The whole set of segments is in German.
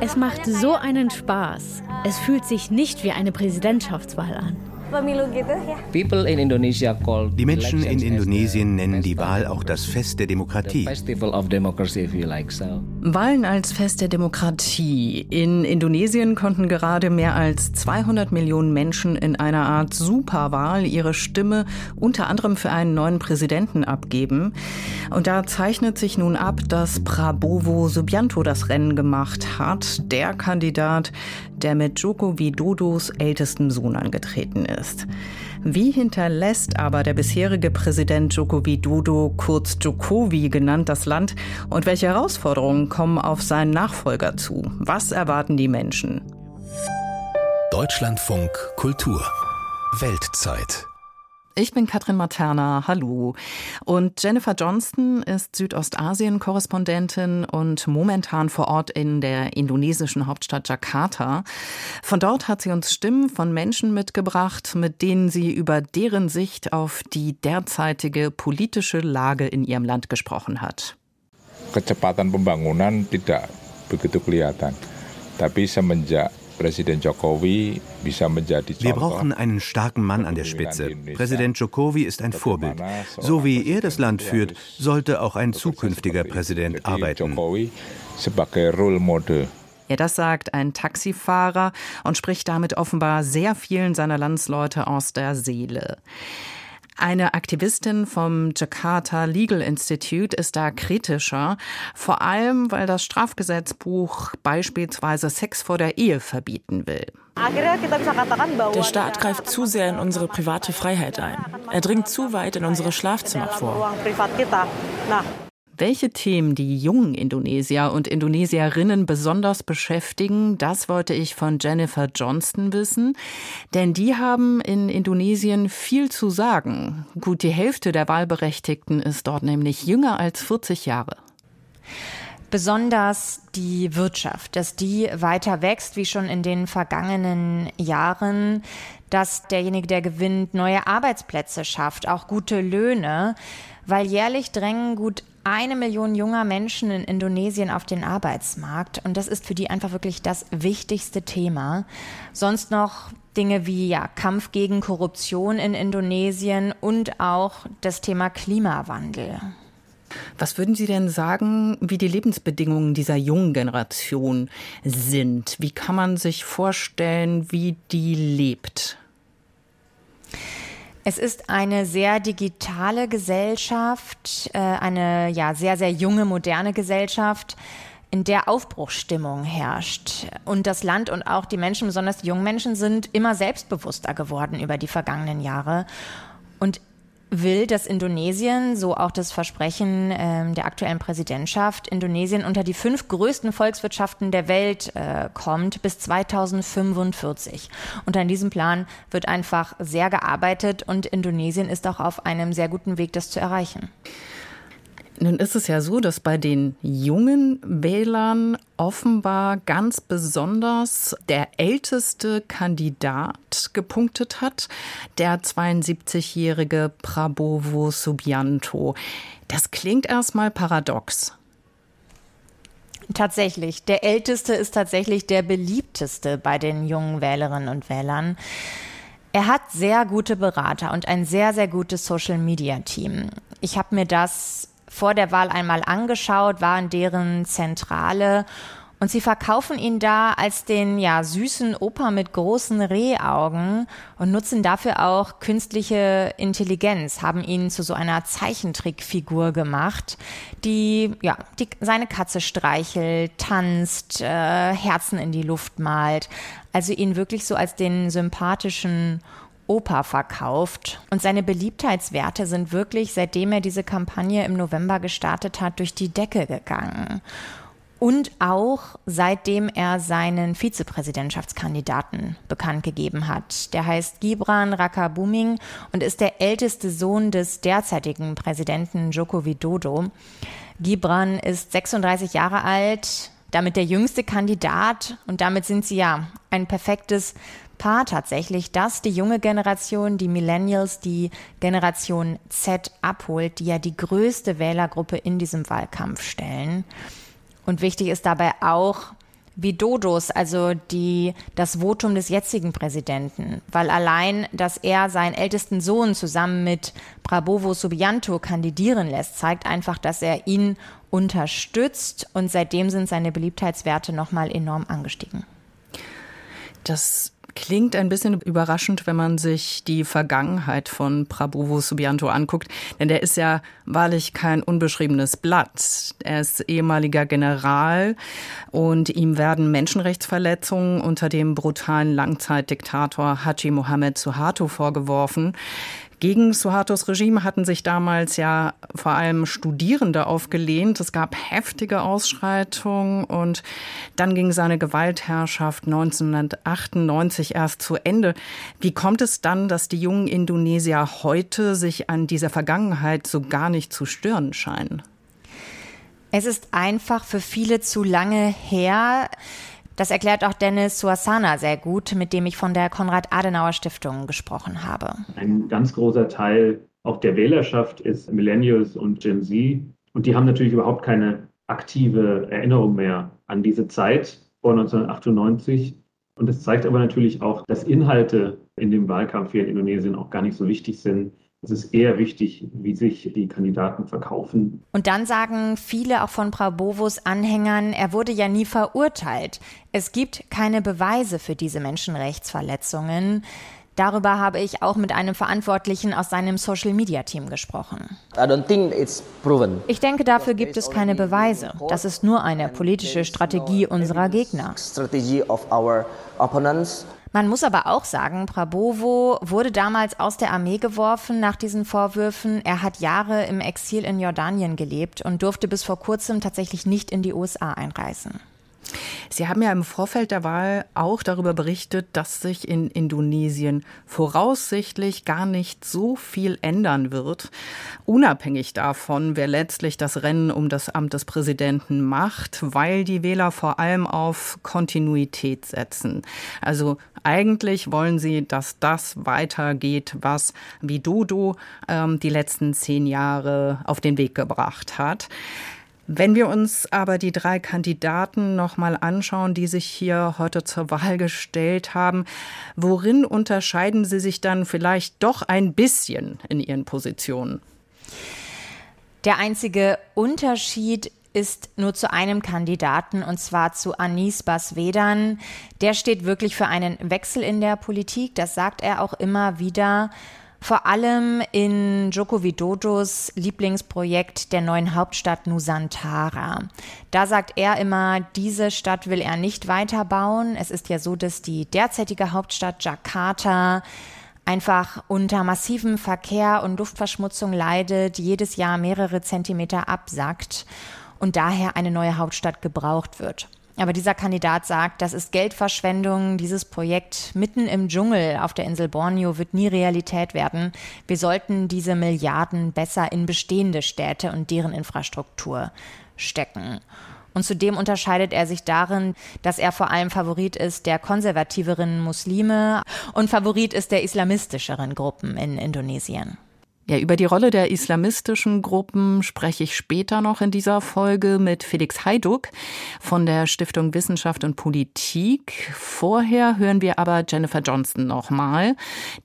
Es macht so einen Spaß. Es fühlt sich nicht wie eine Präsidentschaftswahl an. Die Menschen in Indonesien nennen die Wahl auch das Fest der Demokratie. Wahlen als Fest der Demokratie. In Indonesien konnten gerade mehr als 200 Millionen Menschen in einer Art Superwahl ihre Stimme unter anderem für einen neuen Präsidenten abgeben. Und da zeichnet sich nun ab, dass Prabowo Subianto das Rennen gemacht hat. Der Kandidat, der mit Joko Widodos ältestem Sohn angetreten ist. Wie hinterlässt aber der bisherige Präsident Joko Widodo, kurz Jokowi genannt, das Land und welche Herausforderungen kommen auf seinen Nachfolger zu? Was erwarten die Menschen? Deutschlandfunk Kultur Weltzeit ich bin Katrin Materna, hallo. Und Jennifer Johnston ist Südostasien-Korrespondentin und momentan vor Ort in der indonesischen Hauptstadt Jakarta. Von dort hat sie uns Stimmen von Menschen mitgebracht, mit denen sie über deren Sicht auf die derzeitige politische Lage in ihrem Land gesprochen hat. Kecepatan pembangunan tidak begitu kelihatan. Tapi semenjak wir brauchen einen starken Mann an der Spitze. Präsident Jokowi ist ein Vorbild. So wie er das Land führt, sollte auch ein zukünftiger Präsident arbeiten. Ja, das sagt ein Taxifahrer und spricht damit offenbar sehr vielen seiner Landsleute aus der Seele. Eine Aktivistin vom Jakarta Legal Institute ist da kritischer, vor allem weil das Strafgesetzbuch beispielsweise Sex vor der Ehe verbieten will. Der Staat greift zu sehr in unsere private Freiheit ein. Er dringt zu weit in unsere Schlafzimmer vor. Welche Themen die jungen Indonesier und Indonesierinnen besonders beschäftigen, das wollte ich von Jennifer Johnston wissen. Denn die haben in Indonesien viel zu sagen. Gut die Hälfte der Wahlberechtigten ist dort nämlich jünger als 40 Jahre besonders die Wirtschaft, dass die weiter wächst, wie schon in den vergangenen Jahren, dass derjenige, der gewinnt, neue Arbeitsplätze schafft, auch gute Löhne, weil jährlich drängen gut eine Million junger Menschen in Indonesien auf den Arbeitsmarkt. Und das ist für die einfach wirklich das wichtigste Thema. Sonst noch Dinge wie ja, Kampf gegen Korruption in Indonesien und auch das Thema Klimawandel. Was würden Sie denn sagen, wie die Lebensbedingungen dieser jungen Generation sind? Wie kann man sich vorstellen, wie die lebt? Es ist eine sehr digitale Gesellschaft, äh, eine ja sehr, sehr junge, moderne Gesellschaft, in der Aufbruchsstimmung herrscht. Und das Land und auch die Menschen, besonders die jungen Menschen, sind immer selbstbewusster geworden über die vergangenen Jahre. Und will, dass Indonesien, so auch das Versprechen ähm, der aktuellen Präsidentschaft, Indonesien unter die fünf größten Volkswirtschaften der Welt äh, kommt bis 2045. Und an diesem Plan wird einfach sehr gearbeitet und Indonesien ist auch auf einem sehr guten Weg, das zu erreichen. Nun ist es ja so, dass bei den jungen Wählern offenbar ganz besonders der älteste Kandidat gepunktet hat, der 72-jährige Prabowo Subianto. Das klingt erstmal paradox. Tatsächlich. Der älteste ist tatsächlich der beliebteste bei den jungen Wählerinnen und Wählern. Er hat sehr gute Berater und ein sehr, sehr gutes Social-Media-Team. Ich habe mir das vor der Wahl einmal angeschaut, war in deren Zentrale. Und sie verkaufen ihn da als den ja süßen Opa mit großen Rehaugen und nutzen dafür auch künstliche Intelligenz, haben ihn zu so einer Zeichentrickfigur gemacht, die ja die, seine Katze streichelt, tanzt, äh, Herzen in die Luft malt, also ihn wirklich so als den sympathischen Opa verkauft. Und seine Beliebtheitswerte sind wirklich, seitdem er diese Kampagne im November gestartet hat, durch die Decke gegangen. Und auch seitdem er seinen Vizepräsidentschaftskandidaten bekannt gegeben hat. Der heißt Gibran Rakabuming und ist der älteste Sohn des derzeitigen Präsidenten Joko Widodo. Gibran ist 36 Jahre alt, damit der jüngste Kandidat und damit sind sie ja ein perfektes Paar tatsächlich, dass die junge Generation, die Millennials, die Generation Z abholt, die ja die größte Wählergruppe in diesem Wahlkampf stellen. Und wichtig ist dabei auch, wie Dodos, also die, das Votum des jetzigen Präsidenten, weil allein, dass er seinen ältesten Sohn zusammen mit Prabowo Subianto kandidieren lässt, zeigt einfach, dass er ihn unterstützt und seitdem sind seine Beliebtheitswerte nochmal enorm angestiegen. Das klingt ein bisschen überraschend, wenn man sich die Vergangenheit von Prabowo Subianto anguckt, denn der ist ja wahrlich kein unbeschriebenes Blatt. Er ist ehemaliger General und ihm werden Menschenrechtsverletzungen unter dem brutalen Langzeitdiktator Haji Mohammed Suharto vorgeworfen. Gegen Suhartos Regime hatten sich damals ja vor allem Studierende aufgelehnt. Es gab heftige Ausschreitungen und dann ging seine Gewaltherrschaft 1998 erst zu Ende. Wie kommt es dann, dass die jungen Indonesier heute sich an dieser Vergangenheit so gar nicht zu stören scheinen? Es ist einfach für viele zu lange her. Das erklärt auch Dennis Suasana sehr gut, mit dem ich von der Konrad-Adenauer-Stiftung gesprochen habe. Ein ganz großer Teil auch der Wählerschaft ist Millennials und Gen Z. Und die haben natürlich überhaupt keine aktive Erinnerung mehr an diese Zeit vor 1998. Und es zeigt aber natürlich auch, dass Inhalte in dem Wahlkampf hier in Indonesien auch gar nicht so wichtig sind, es ist eher wichtig, wie sich die Kandidaten verkaufen. Und dann sagen viele auch von Prabowos Anhängern, er wurde ja nie verurteilt. Es gibt keine Beweise für diese Menschenrechtsverletzungen. Darüber habe ich auch mit einem Verantwortlichen aus seinem Social-Media-Team gesprochen. Ich denke, dafür gibt es keine Beweise. Das ist nur eine politische Strategie unserer Gegner. Man muss aber auch sagen, Prabowo wurde damals aus der Armee geworfen nach diesen Vorwürfen. Er hat Jahre im Exil in Jordanien gelebt und durfte bis vor kurzem tatsächlich nicht in die USA einreisen. Sie haben ja im Vorfeld der Wahl auch darüber berichtet, dass sich in Indonesien voraussichtlich gar nicht so viel ändern wird, unabhängig davon, wer letztlich das Rennen um das Amt des Präsidenten macht, weil die Wähler vor allem auf Kontinuität setzen. Also eigentlich wollen sie, dass das weitergeht, was Widodo ähm, die letzten zehn Jahre auf den Weg gebracht hat. Wenn wir uns aber die drei Kandidaten noch mal anschauen, die sich hier heute zur Wahl gestellt haben, worin unterscheiden sie sich dann vielleicht doch ein bisschen in ihren Positionen? Der einzige Unterschied ist nur zu einem Kandidaten und zwar zu Anis Baswedan. Der steht wirklich für einen Wechsel in der Politik. Das sagt er auch immer wieder. Vor allem in Joko Widodos Lieblingsprojekt der neuen Hauptstadt Nusantara. Da sagt er immer, diese Stadt will er nicht weiterbauen. Es ist ja so, dass die derzeitige Hauptstadt Jakarta einfach unter massivem Verkehr und Luftverschmutzung leidet, jedes Jahr mehrere Zentimeter absackt und daher eine neue Hauptstadt gebraucht wird. Aber dieser Kandidat sagt, das ist Geldverschwendung. Dieses Projekt mitten im Dschungel auf der Insel Borneo wird nie Realität werden. Wir sollten diese Milliarden besser in bestehende Städte und deren Infrastruktur stecken. Und zudem unterscheidet er sich darin, dass er vor allem Favorit ist der konservativeren Muslime und Favorit ist der islamistischeren Gruppen in Indonesien. Ja, über die Rolle der islamistischen Gruppen spreche ich später noch in dieser Folge mit Felix Heiduk von der Stiftung Wissenschaft und Politik. Vorher hören wir aber Jennifer Johnston nochmal.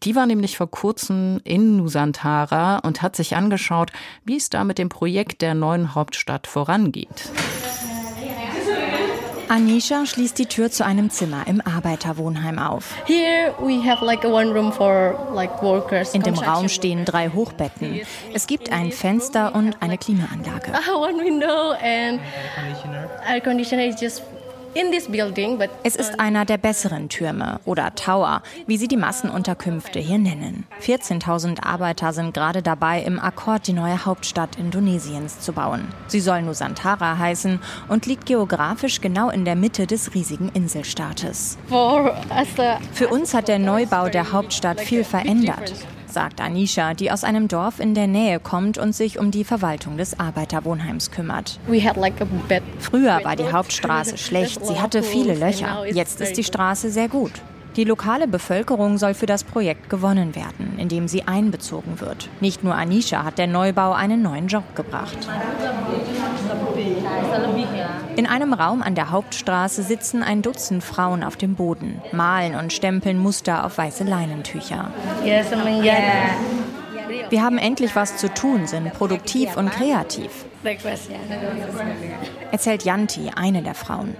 Die war nämlich vor kurzem in Nusantara und hat sich angeschaut, wie es da mit dem Projekt der neuen Hauptstadt vorangeht. Anisha schließt die Tür zu einem Zimmer im Arbeiterwohnheim auf. In dem Raum stehen drei Hochbetten. Es gibt ein Fenster und eine Klimaanlage. Es ist einer der besseren Türme oder Tower, wie sie die Massenunterkünfte hier nennen. 14.000 Arbeiter sind gerade dabei, im Akkord die neue Hauptstadt Indonesiens zu bauen. Sie soll Nusantara heißen und liegt geografisch genau in der Mitte des riesigen Inselstaates. Für uns hat der Neubau der Hauptstadt viel verändert sagt Anisha, die aus einem Dorf in der Nähe kommt und sich um die Verwaltung des Arbeiterwohnheims kümmert. Früher war die Hauptstraße schlecht, sie hatte viele Löcher. Jetzt ist die Straße sehr gut. Die lokale Bevölkerung soll für das Projekt gewonnen werden, indem sie einbezogen wird. Nicht nur Anisha hat der Neubau einen neuen Job gebracht. In einem Raum an der Hauptstraße sitzen ein Dutzend Frauen auf dem Boden, malen und stempeln Muster auf weiße Leinentücher. Wir haben endlich was zu tun, sind produktiv und kreativ. Erzählt Yanti, eine der Frauen.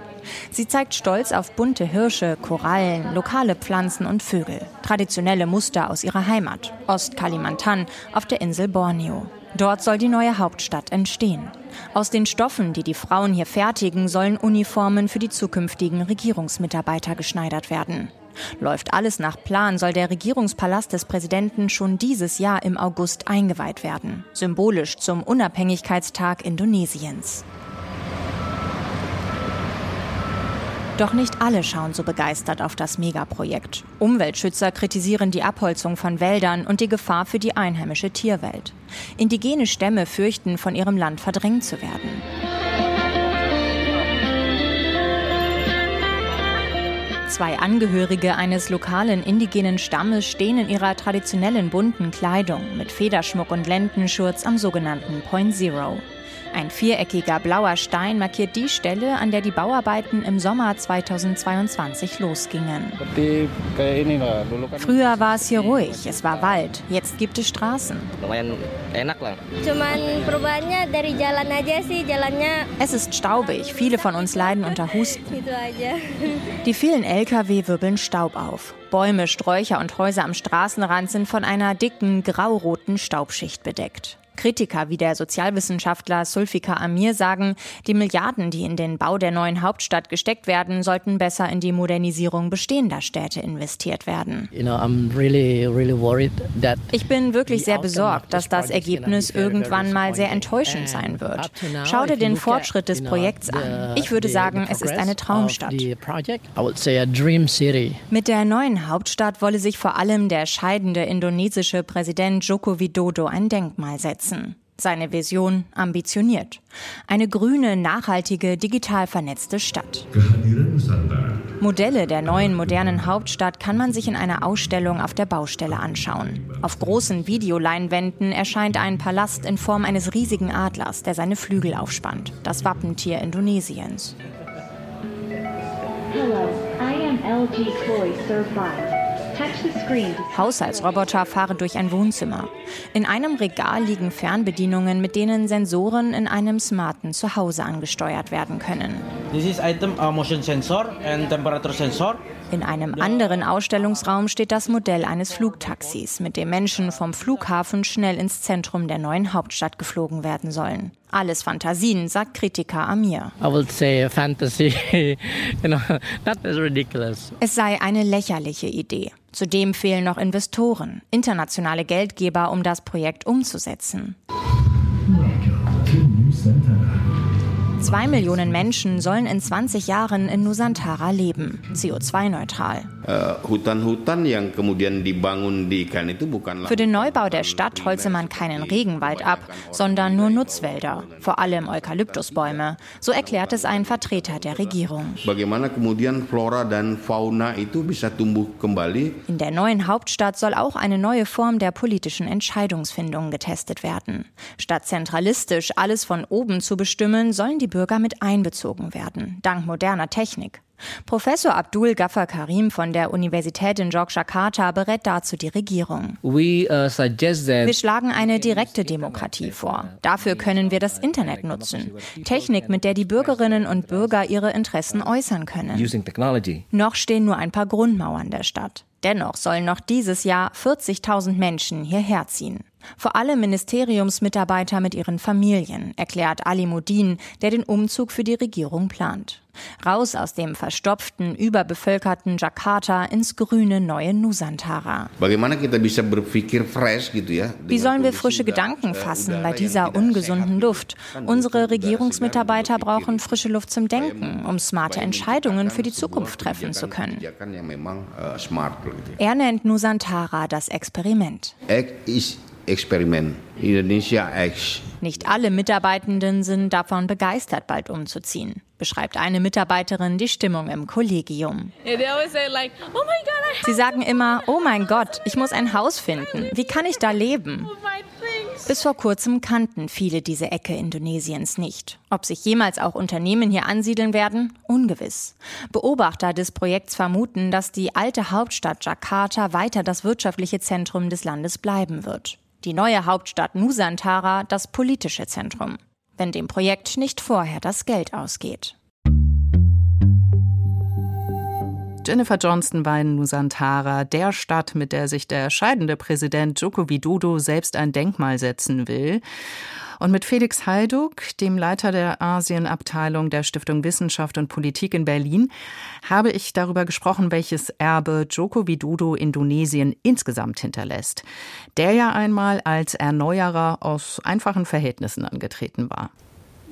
Sie zeigt stolz auf bunte Hirsche, Korallen, lokale Pflanzen und Vögel, traditionelle Muster aus ihrer Heimat, Ostkalimantan, auf der Insel Borneo. Dort soll die neue Hauptstadt entstehen. Aus den Stoffen, die die Frauen hier fertigen, sollen Uniformen für die zukünftigen Regierungsmitarbeiter geschneidert werden. Läuft alles nach Plan, soll der Regierungspalast des Präsidenten schon dieses Jahr im August eingeweiht werden, symbolisch zum Unabhängigkeitstag Indonesiens. Doch nicht alle schauen so begeistert auf das Megaprojekt. Umweltschützer kritisieren die Abholzung von Wäldern und die Gefahr für die einheimische Tierwelt. Indigene Stämme fürchten, von ihrem Land verdrängt zu werden. Zwei Angehörige eines lokalen indigenen Stammes stehen in ihrer traditionellen bunten Kleidung mit Federschmuck und Lendenschurz am sogenannten Point Zero. Ein viereckiger blauer Stein markiert die Stelle, an der die Bauarbeiten im Sommer 2022 losgingen. Früher war es hier ruhig, es war Wald, jetzt gibt es Straßen. Es ist staubig, viele von uns leiden unter Husten. Die vielen Lkw wirbeln Staub auf. Bäume, Sträucher und Häuser am Straßenrand sind von einer dicken, grauroten Staubschicht bedeckt. Kritiker wie der Sozialwissenschaftler Sulfika Amir sagen, die Milliarden, die in den Bau der neuen Hauptstadt gesteckt werden, sollten besser in die Modernisierung bestehender Städte investiert werden. Ich bin wirklich sehr besorgt, dass das Ergebnis irgendwann mal sehr enttäuschend sein wird. Schau dir den Fortschritt des Projekts an. Ich würde sagen, es ist eine Traumstadt. Mit der neuen Hauptstadt wolle sich vor allem der scheidende indonesische Präsident Joko Widodo ein Denkmal setzen umsetzen. Seine Vision ambitioniert. Eine grüne, nachhaltige, digital vernetzte Stadt. Modelle der neuen modernen Hauptstadt kann man sich in einer Ausstellung auf der Baustelle anschauen. Auf großen Videoleinwänden erscheint ein Palast in Form eines riesigen Adlers, der seine Flügel aufspannt. Das Wappentier Indonesiens. Hello, I am LG Koi Sir 5. Haushaltsroboter fahren durch ein Wohnzimmer. In einem Regal liegen Fernbedienungen, mit denen Sensoren in einem smarten Zuhause angesteuert werden können. In einem anderen Ausstellungsraum steht das Modell eines Flugtaxis, mit dem Menschen vom Flughafen schnell ins Zentrum der neuen Hauptstadt geflogen werden sollen. Alles Fantasien, sagt Kritiker Amir. Es sei eine lächerliche Idee. Zudem fehlen noch Investoren, internationale Geldgeber, um das Projekt umzusetzen. Zwei Millionen Menschen sollen in 20 Jahren in Nusantara leben, CO2-neutral. Äh, Für den Neubau der Stadt holze man keinen Regenwald ab, sondern nur Nutzwälder, vor allem Eukalyptusbäume. So erklärt es ein Vertreter der Regierung. In der neuen Hauptstadt soll auch eine neue Form der politischen Entscheidungsfindung getestet werden. Statt zentralistisch alles von oben zu bestimmen, sollen die Bürger mit einbezogen werden, dank moderner Technik. Professor Abdul Ghaffar Karim von der Universität in Yogyakarta berät dazu die Regierung. Uh, wir schlagen eine direkte Demokratie vor. Dafür können wir das Internet nutzen. Technik, mit der die Bürgerinnen und Bürger ihre Interessen äußern können. Noch stehen nur ein paar Grundmauern der Stadt. Dennoch sollen noch dieses Jahr 40.000 Menschen hierher ziehen. Vor allem Ministeriumsmitarbeiter mit ihren Familien, erklärt Ali Modin, der den Umzug für die Regierung plant. Raus aus dem verstopften, überbevölkerten Jakarta ins grüne neue Nusantara. Wie sollen wir frische Gedanken fassen bei dieser ungesunden Luft? Unsere Regierungsmitarbeiter brauchen frische Luft zum Denken, um smarte Entscheidungen für die Zukunft treffen zu können. Er nennt Nusantara das Experiment. Experiment. Indonesia X. Nicht alle Mitarbeitenden sind davon begeistert, bald umzuziehen, beschreibt eine Mitarbeiterin die Stimmung im Kollegium. Oh Sie sagen immer, oh mein Gott, ich muss ein Haus finden. Wie kann ich da leben? Bis vor kurzem kannten viele diese Ecke Indonesiens nicht. Ob sich jemals auch Unternehmen hier ansiedeln werden, ungewiss. Beobachter des Projekts vermuten, dass die alte Hauptstadt Jakarta weiter das wirtschaftliche Zentrum des Landes bleiben wird. Die neue Hauptstadt Nusantara das politische Zentrum. Wenn dem Projekt nicht vorher das Geld ausgeht. Jennifer Johnston war in Nusantara, der Stadt, mit der sich der scheidende Präsident Joko Widodo selbst ein Denkmal setzen will. Und mit Felix Heiduk, dem Leiter der Asienabteilung der Stiftung Wissenschaft und Politik in Berlin, habe ich darüber gesprochen, welches Erbe Joko Widodo Indonesien insgesamt hinterlässt, der ja einmal als Erneuerer aus einfachen Verhältnissen angetreten war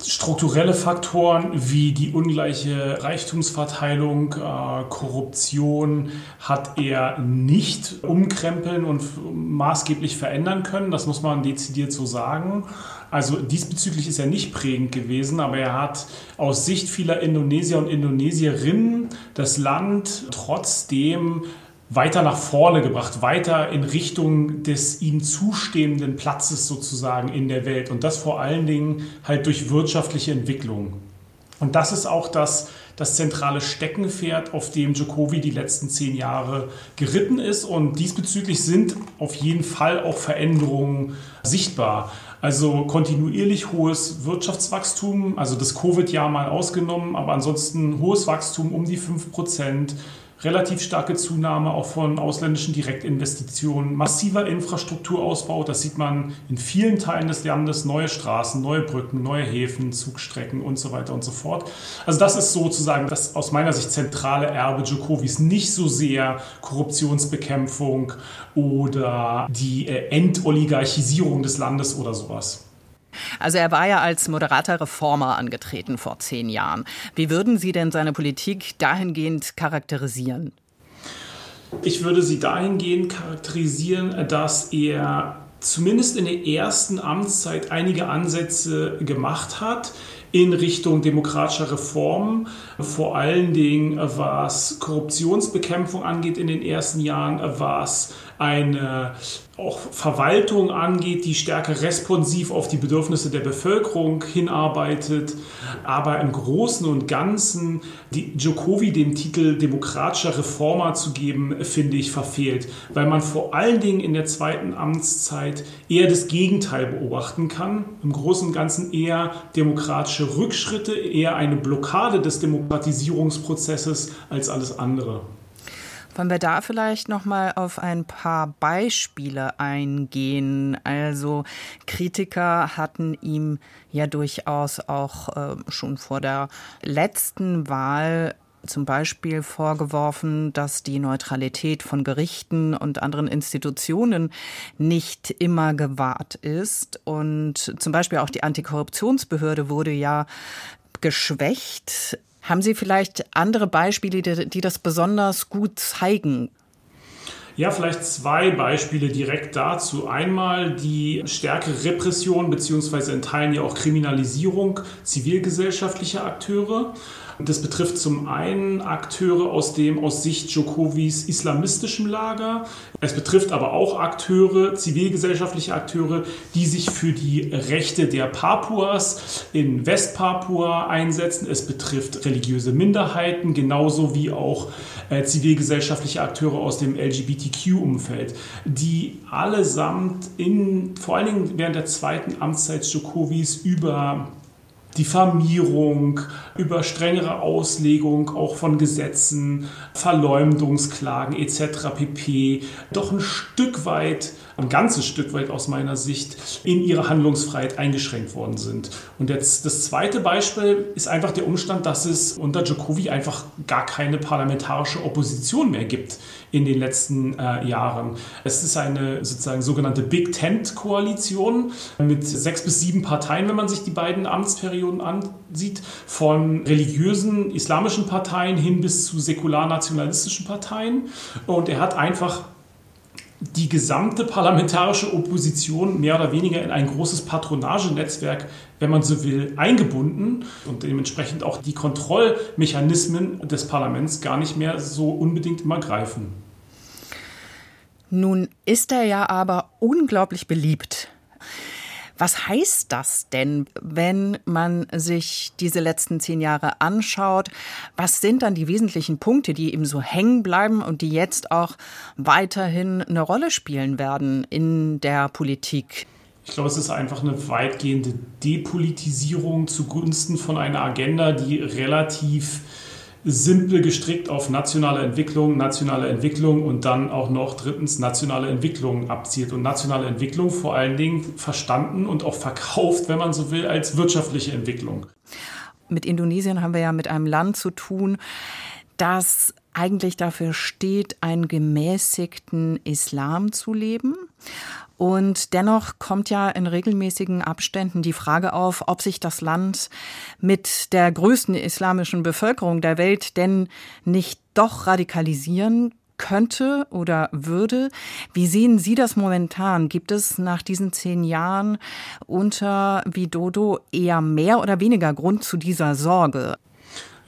strukturelle Faktoren wie die ungleiche Reichtumsverteilung, äh, Korruption hat er nicht umkrempeln und maßgeblich verändern können. Das muss man dezidiert so sagen. Also diesbezüglich ist er nicht prägend gewesen, aber er hat aus Sicht vieler Indonesier und Indonesierinnen das Land trotzdem weiter nach vorne gebracht, weiter in Richtung des ihm zustehenden Platzes sozusagen in der Welt. Und das vor allen Dingen halt durch wirtschaftliche Entwicklung. Und das ist auch das, das zentrale Steckenpferd, auf dem Jokowi die letzten zehn Jahre geritten ist. Und diesbezüglich sind auf jeden Fall auch Veränderungen sichtbar. Also kontinuierlich hohes Wirtschaftswachstum, also das Covid-Jahr mal ausgenommen, aber ansonsten hohes Wachstum um die 5 Prozent relativ starke Zunahme auch von ausländischen Direktinvestitionen, massiver Infrastrukturausbau, das sieht man in vielen Teilen des Landes, neue Straßen, neue Brücken, neue Häfen, Zugstrecken und so weiter und so fort. Also das ist sozusagen das aus meiner Sicht zentrale Erbe Djokovic, nicht so sehr Korruptionsbekämpfung oder die äh, Entoligarchisierung des Landes oder sowas. Also er war ja als moderater Reformer angetreten vor zehn Jahren. Wie würden Sie denn seine Politik dahingehend charakterisieren? Ich würde sie dahingehend charakterisieren, dass er zumindest in der ersten Amtszeit einige Ansätze gemacht hat in Richtung demokratischer Reformen, vor allen Dingen was Korruptionsbekämpfung angeht in den ersten Jahren, was eine auch Verwaltung angeht, die stärker responsiv auf die Bedürfnisse der Bevölkerung hinarbeitet. Aber im Großen und Ganzen die Jokowi den Titel demokratischer Reformer zu geben, finde ich verfehlt, weil man vor allen Dingen in der zweiten Amtszeit eher das Gegenteil beobachten kann. Im Großen und Ganzen eher demokratische Rückschritte, eher eine Blockade des Demokratisierungsprozesses als alles andere. Wollen wir da vielleicht noch mal auf ein paar Beispiele eingehen? Also Kritiker hatten ihm ja durchaus auch äh, schon vor der letzten Wahl zum Beispiel vorgeworfen, dass die Neutralität von Gerichten und anderen Institutionen nicht immer gewahrt ist. Und zum Beispiel auch die Antikorruptionsbehörde wurde ja geschwächt. Haben Sie vielleicht andere Beispiele, die, die das besonders gut zeigen? Ja, vielleicht zwei Beispiele direkt dazu. Einmal die stärkere Repression bzw. in Teilen ja auch Kriminalisierung zivilgesellschaftlicher Akteure. Das betrifft zum einen Akteure aus dem aus Sicht Jokovis islamistischem Lager. Es betrifft aber auch Akteure, zivilgesellschaftliche Akteure, die sich für die Rechte der Papuas in Westpapua einsetzen. Es betrifft religiöse Minderheiten, genauso wie auch äh, zivilgesellschaftliche Akteure aus dem LGBTQ-Umfeld, die allesamt in, vor allen Dingen während der zweiten Amtszeit Jokovis über Diffamierung, über strengere Auslegung auch von Gesetzen, Verleumdungsklagen etc. pp. doch ein Stück weit, ein ganzes Stück weit aus meiner Sicht, in ihre Handlungsfreiheit eingeschränkt worden sind. Und jetzt das zweite Beispiel ist einfach der Umstand, dass es unter Djokovic einfach gar keine parlamentarische Opposition mehr gibt in den letzten äh, Jahren. Es ist eine sozusagen sogenannte Big Tent-Koalition mit sechs bis sieben Parteien, wenn man sich die beiden Amtsperioden ansieht, von religiösen islamischen Parteien hin bis zu säkular-nationalistischen Parteien. Und er hat einfach die gesamte parlamentarische Opposition mehr oder weniger in ein großes Patronagenetzwerk, wenn man so will, eingebunden und dementsprechend auch die Kontrollmechanismen des Parlaments gar nicht mehr so unbedingt immer greifen. Nun ist er ja aber unglaublich beliebt. Was heißt das denn, wenn man sich diese letzten zehn Jahre anschaut? Was sind dann die wesentlichen Punkte, die eben so hängen bleiben und die jetzt auch weiterhin eine Rolle spielen werden in der Politik? Ich glaube, es ist einfach eine weitgehende Depolitisierung zugunsten von einer Agenda, die relativ simpel gestrickt auf nationale Entwicklung, nationale Entwicklung und dann auch noch drittens nationale Entwicklung abzielt. Und nationale Entwicklung vor allen Dingen verstanden und auch verkauft, wenn man so will, als wirtschaftliche Entwicklung. Mit Indonesien haben wir ja mit einem Land zu tun, das eigentlich dafür steht, einen gemäßigten Islam zu leben. Und dennoch kommt ja in regelmäßigen Abständen die Frage auf, ob sich das Land mit der größten islamischen Bevölkerung der Welt denn nicht doch radikalisieren könnte oder würde. Wie sehen Sie das momentan? Gibt es nach diesen zehn Jahren unter Widodo eher mehr oder weniger Grund zu dieser Sorge?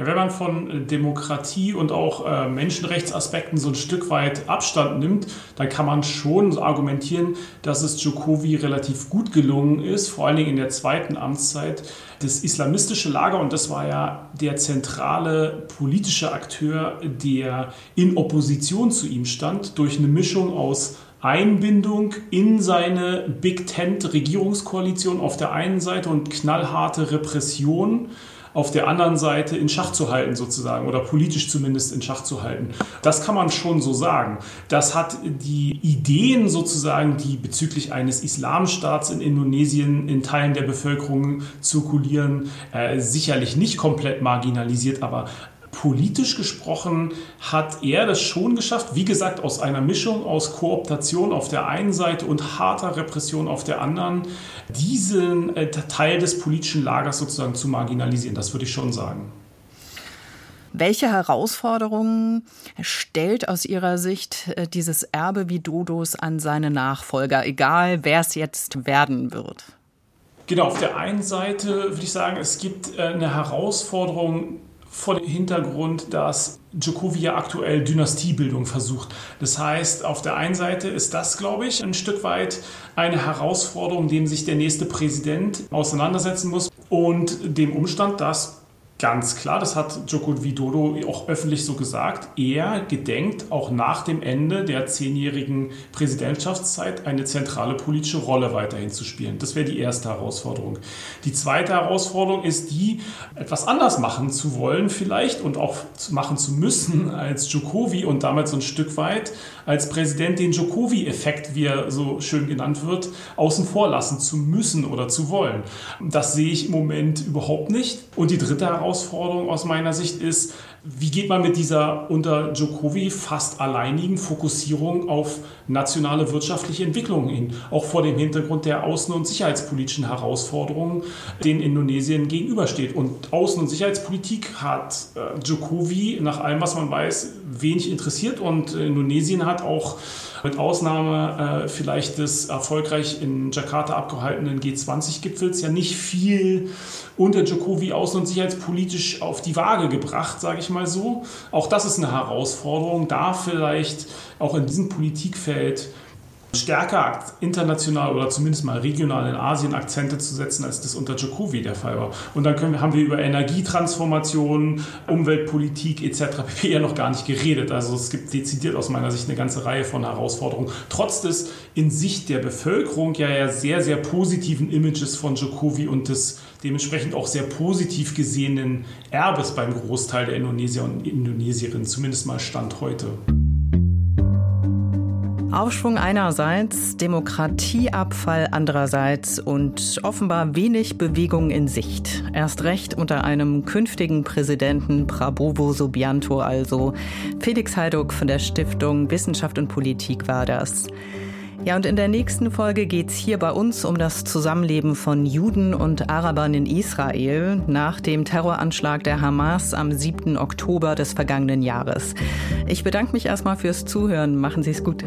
Wenn man von äh, Demokratie und auch äh, Menschenrechtsaspekten so ein Stück weit Abstand nimmt, dann kann man schon argumentieren, dass es Djokowi relativ gut gelungen ist, vor allen Dingen in der zweiten Amtszeit, das islamistische Lager, und das war ja der zentrale politische Akteur, der in Opposition zu ihm stand, durch eine Mischung aus Einbindung in seine Big Tent Regierungskoalition auf der einen Seite und knallharte Repression auf der anderen Seite in Schach zu halten sozusagen oder politisch zumindest in Schach zu halten. Das kann man schon so sagen. Das hat die Ideen sozusagen, die bezüglich eines Islamstaats in Indonesien in Teilen der Bevölkerung zirkulieren, äh, sicherlich nicht komplett marginalisiert, aber politisch gesprochen hat er das schon geschafft, wie gesagt, aus einer Mischung aus Kooptation auf der einen Seite und harter Repression auf der anderen, diesen äh, Teil des politischen Lagers sozusagen zu marginalisieren. Das würde ich schon sagen. Welche Herausforderungen stellt aus Ihrer Sicht äh, dieses Erbe wie Dodos an seine Nachfolger, egal wer es jetzt werden wird? Genau, auf der einen Seite würde ich sagen, es gibt äh, eine Herausforderung vor dem Hintergrund, dass Djokovic aktuell Dynastiebildung versucht. Das heißt, auf der einen Seite ist das, glaube ich, ein Stück weit eine Herausforderung, dem sich der nächste Präsident auseinandersetzen muss und dem Umstand, dass Ganz klar, das hat Joko Widodo auch öffentlich so gesagt. Er gedenkt auch nach dem Ende der zehnjährigen Präsidentschaftszeit eine zentrale politische Rolle weiterhin zu spielen. Das wäre die erste Herausforderung. Die zweite Herausforderung ist die, etwas anders machen zu wollen vielleicht und auch machen zu müssen als Djokovic und damit so ein Stück weit als Präsident den Djokovic-Effekt, wie er so schön genannt wird, außen vor lassen zu müssen oder zu wollen. Das sehe ich im Moment überhaupt nicht. Und die dritte Herausforderung aus meiner Sicht ist, wie geht man mit dieser unter Djokovic fast alleinigen Fokussierung auf nationale wirtschaftliche Entwicklungen hin? Auch vor dem Hintergrund der außen- und sicherheitspolitischen Herausforderungen, denen Indonesien gegenübersteht. Und Außen- und Sicherheitspolitik hat äh, Djokovic nach allem, was man weiß, wenig interessiert. Und Indonesien hat auch mit Ausnahme äh, vielleicht des erfolgreich in Jakarta abgehaltenen G20-Gipfels ja nicht viel unter Djokovic außen- und sicherheitspolitisch auf die Waage gebracht, sage ich mal so. Auch das ist eine Herausforderung, da vielleicht auch in diesem Politikfeld stärker international oder zumindest mal regional in Asien Akzente zu setzen, als das unter Djokovic der Fall war. Und dann können, haben wir über Energietransformation, Umweltpolitik etc. pp. ja noch gar nicht geredet. Also es gibt dezidiert aus meiner Sicht eine ganze Reihe von Herausforderungen. Trotz des in Sicht der Bevölkerung ja, ja sehr, sehr positiven Images von Djokovic und des dementsprechend auch sehr positiv gesehenen Erbes beim Großteil der Indonesier und Indonesierinnen, zumindest mal Stand heute. Aufschwung einerseits, Demokratieabfall andererseits und offenbar wenig Bewegung in Sicht. Erst recht unter einem künftigen Präsidenten Prabowo Subianto also. Felix Heiduk von der Stiftung Wissenschaft und Politik war das. Ja, und in der nächsten Folge geht es hier bei uns um das Zusammenleben von Juden und Arabern in Israel nach dem Terroranschlag der Hamas am 7. Oktober des vergangenen Jahres. Ich bedanke mich erstmal fürs Zuhören. Machen Sie es gut.